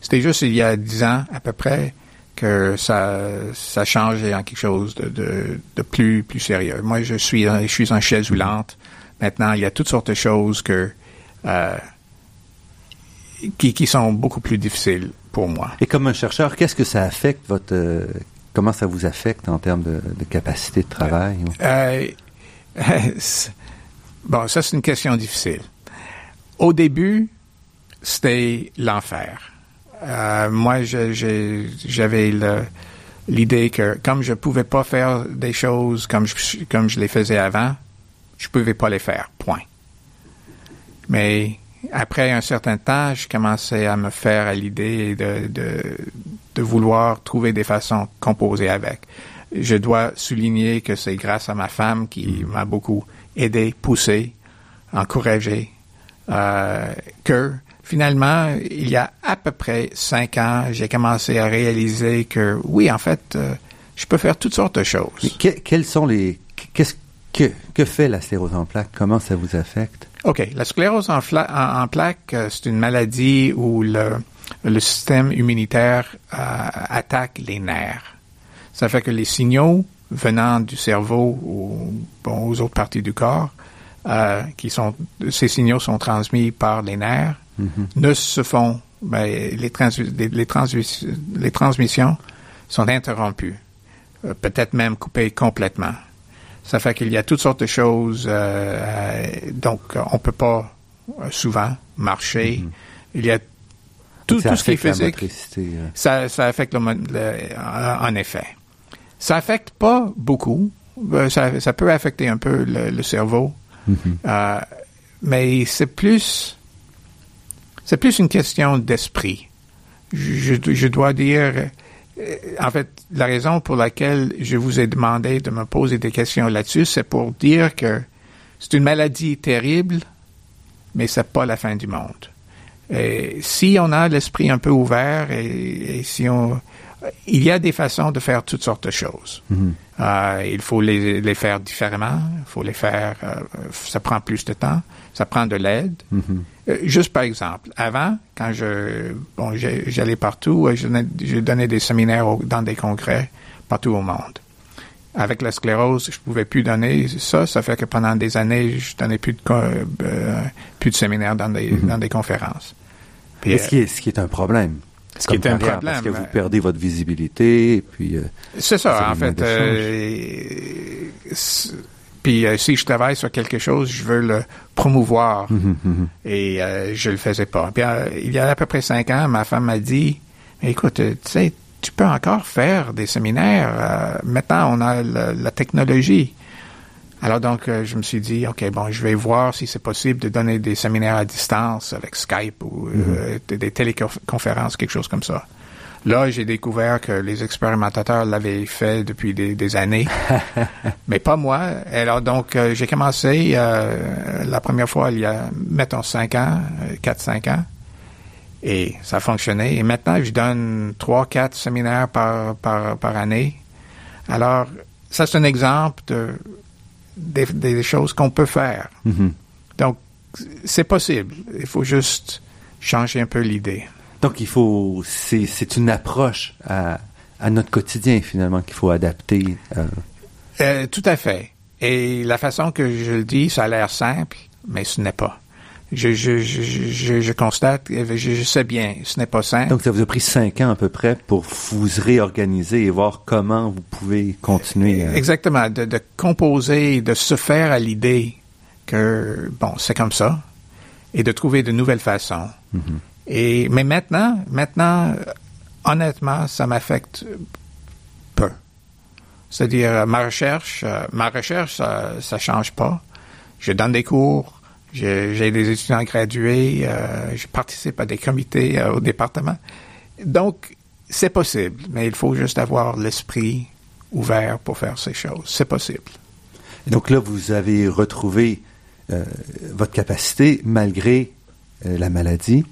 C'était juste il y a 10 ans, à peu près, que ça, ça changeait en quelque chose de, de, de, plus, plus sérieux. Moi, je suis, je suis en chaise roulante. Maintenant, il y a toutes sortes de choses que, euh, qui, qui sont beaucoup plus difficiles pour moi. Et comme un chercheur, qu'est-ce que ça affecte votre, euh, comment ça vous affecte en termes de, de capacité de travail? Euh, Bon, ça, c'est une question difficile. Au début, c'était l'enfer. Euh, moi, j'avais l'idée que comme je pouvais pas faire des choses comme je, comme je les faisais avant, je pouvais pas les faire. Point. Mais après un certain temps, je commençais à me faire à l'idée de, de, de vouloir trouver des façons composer avec. Je dois souligner que c'est grâce à ma femme qui m'a beaucoup aider, pousser, encourager, euh, que finalement, il y a à peu près cinq ans, j'ai commencé à réaliser que oui, en fait, euh, je peux faire toutes sortes de choses. Que, quels sont les qu'est-ce que, que fait la sclérose en plaques? Comment ça vous affecte? Ok, la sclérose en, en, en plaques, euh, c'est une maladie où le, le système immunitaire euh, attaque les nerfs. Ça fait que les signaux venant du cerveau ou bon, aux autres parties du corps, euh, qui sont ces signaux sont transmis par les nerfs, mm-hmm. ne se font ben, les, trans, les, les, trans, les, transmissions sont interrompues, euh, peut-être même coupées complètement. Ça fait qu'il y a toutes sortes de choses. Euh, donc, on peut pas euh, souvent marcher. Mm-hmm. Il y a tout, tout ce qui est physique. Euh. Ça, ça affecte le, le, en effet. Ça affecte pas beaucoup. Euh, ça, ça peut affecter un peu le, le cerveau. Mm -hmm. euh, mais c'est plus, c'est plus une question d'esprit. Je, je, dois dire, euh, en fait, la raison pour laquelle je vous ai demandé de me poser des questions là-dessus, c'est pour dire que c'est une maladie terrible, mais c'est pas la fin du monde. Et si on a l'esprit un peu ouvert et, et si on il y a des façons de faire toutes sortes de choses. Euh, il faut les, les, faire différemment. Il faut les faire. Euh, ça prend plus de temps. Ça prend de l'aide. Euh, juste par exemple, avant, quand je bon, j'allais partout, je, je, donnais des séminaires dans des congrès partout au monde. Avec la sclérose, je pouvais plus donner ça. Ça fait que pendant des années, je donnais plus de plus de séminaires dans des dans des conférences. Puis, ce, qui est, ce qui est un problème. Ce qui est un problème. Parce que vous perdez votre visibilité, puis... Euh, c'est ça, en fait. Euh, puis euh, si je travaille sur quelque chose, je veux le promouvoir. Mhm, mhm. Et je le faisais pas. Puis il y a à peu près cinq ans, ma femme m'a dit, écoute, tu sais, tu peux encore faire des séminaires. maintenant, on a la technologie. Alors donc, euh, je me suis dit, OK, bon, je vais voir si c'est possible de donner des séminaires à distance avec Skype ou euh, mhm. des téléconférences, quelque chose comme ça. Là, j'ai découvert que les expérimentateurs l'avaient fait depuis des, années, mais pas moi. Alors donc, euh, j'ai commencé la première fois il y a, mettons, cinq ans, quatre, cinq ans, et ça a fonctionné. Et maintenant, je donne trois, quatre séminaires par, par, par année. Alors, ça, c'est un exemple de des, choses qu'on peut faire. Mm-hmm. Donc, c'est possible. Il faut juste changer un peu l'idée. Donc, il faut, c'est une approche à, à, notre quotidien, finalement, qu'il faut adapter. Euh. Euh, tout à fait. Et la façon que je le dis, ça a l'air simple, mais ce n'est pas. Je, je, je, je, constate, je, sais bien, ce n'est pas simple. Donc, ça vous a pris cinq ans à peu près pour vous réorganiser et voir comment vous pouvez continuer. Exactement, de, de, composer, de se faire à l'idée que, bon, c'est comme ça, et de trouver de nouvelles façons. Mm-hmm. Et, mais maintenant, maintenant, honnêtement, ça m'affecte peu. C'est-à-dire, ma recherche, euh, ma recherche, ça, ça change pas. Je donne des cours, j'ai des étudiants gradués, euh, je participe à des comités euh, au département. Donc, c'est possible, mais il faut juste avoir l'esprit ouvert pour faire ces choses. C'est possible. donc là, vous avez retrouvé euh, votre capacité malgré la maladie.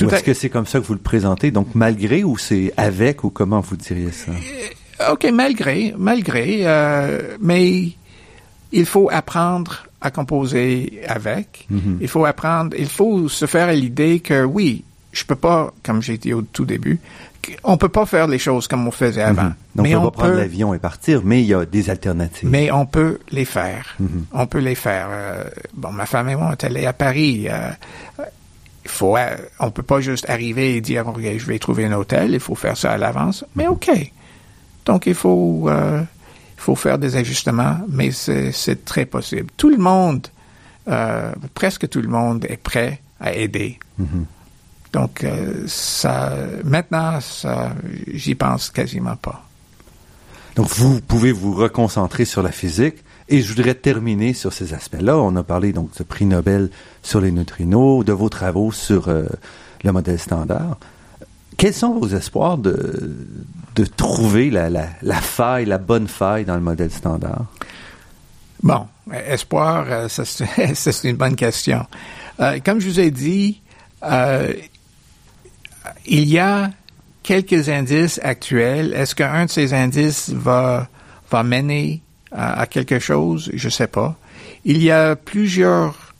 Ou est-ce que c'est comme ça que vous le présentez? Donc, malgré ou c'est avec ou comment vous diriez ça? OK, malgré, malgré, mais il faut apprendre à composer avec. Mhm. Il faut apprendre, il faut se faire à l'idée que oui, je peux pas, comme j'ai dit au tout début, on peut pas faire les choses comme on faisait avant. Mhm. Donc mais on peut prendre l'avion et partir, mais il y a des alternatives. Mais on peut les faire. Mhm. On peut les faire. Euh, bon, ma femme et moi, on est allés à Paris. Euh, il faut, euh, on peut pas juste arriver et dire, ok, je vais trouver un hôtel. Il faut faire ça à l'avance. Mais ok. Donc il faut il faut faire des ajustements, mais c'est très possible. Tout le monde, euh, presque tout le monde est prêt à aider. Mm-hmm. Donc, euh, ça, maintenant, ça, j'y pense quasiment pas. Donc, vous pouvez vous reconcentrer sur la physique. Et je voudrais terminer sur ces aspects-là. On a parlé donc du prix Nobel sur les neutrinos, de vos travaux sur euh, le modèle standard. Quels sont vos espoirs de, trouver la, faille, la bonne faille dans le modèle standard? Bon, espoir, euh, c'est une bonne question. Euh, comme je vous ai dit, euh, il y a quelques indices actuels. Est-ce qu'un de ces indices va, va mener à, quelque chose? Je ne sais pas. Il y a plusieurs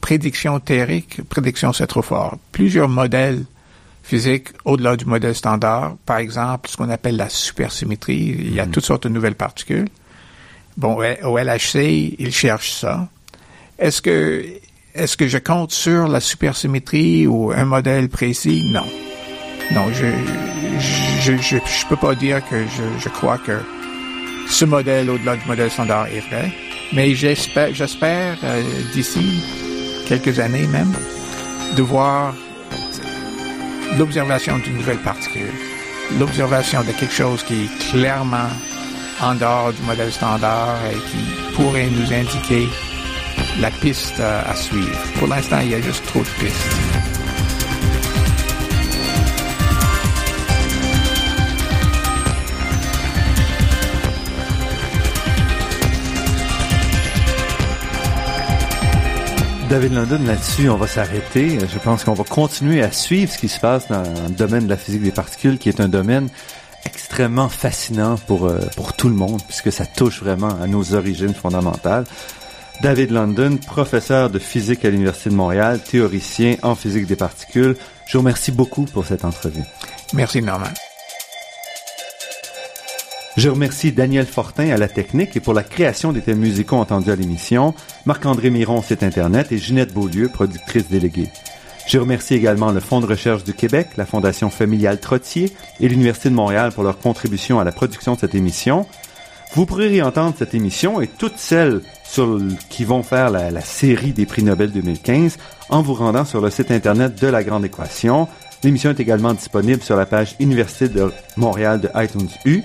prédictions théoriques, prédictions c'est trop fort, plusieurs modèles physique au-delà du modèle standard. Par exemple, ce qu'on appelle la supersymétrie. Il y a mhm. toutes sortes de nouvelles particules. Bon, au LHC, ils cherchent ça. Est-ce que, est-ce que je compte sur la supersymétrie ou un modèle précis? Non. Non, je, je, je, je peux pas dire que je, je crois que ce modèle au-delà du modèle standard est vrai. Mais j'espère, j'espère euh, d'ici quelques années même de voir l'observation d'une nouvelle particule, l'observation de quelque chose qui est clairement en dehors du modèle standard et qui pourrait nous indiquer la piste à suivre. Pour l'instant, il y a juste trop de pistes. David London, là-dessus, on va s'arrêter. Je pense qu'on va continuer à suivre ce qui se passe dans le domaine de la physique des particules, qui est un domaine extrêmement fascinant pour, euh, pour tout le monde, puisque ça touche vraiment à nos origines fondamentales. David London, professeur de physique à l'Université de Montréal, théoricien en physique des particules. Je vous remercie beaucoup pour cette entrevue. Merci, Norman. Je remercie Daniel Fortin à la technique et pour la création des thèmes musicaux entendus à l'émission, Marc-André Miron, site Internet et Ginette Beaulieu, productrice déléguée. Je remercie également le Fonds de recherche du Québec, la Fondation familiale Trottier et l'Université de Montréal pour leur contribution à la production de cette émission. Vous pourrez réentendre cette émission et toutes celles qui vont faire la, série des prix Nobel 2015 en vous rendant sur le site Internet de la Grande Équation. L'émission est également disponible sur la page Université de Montréal de iTunes U.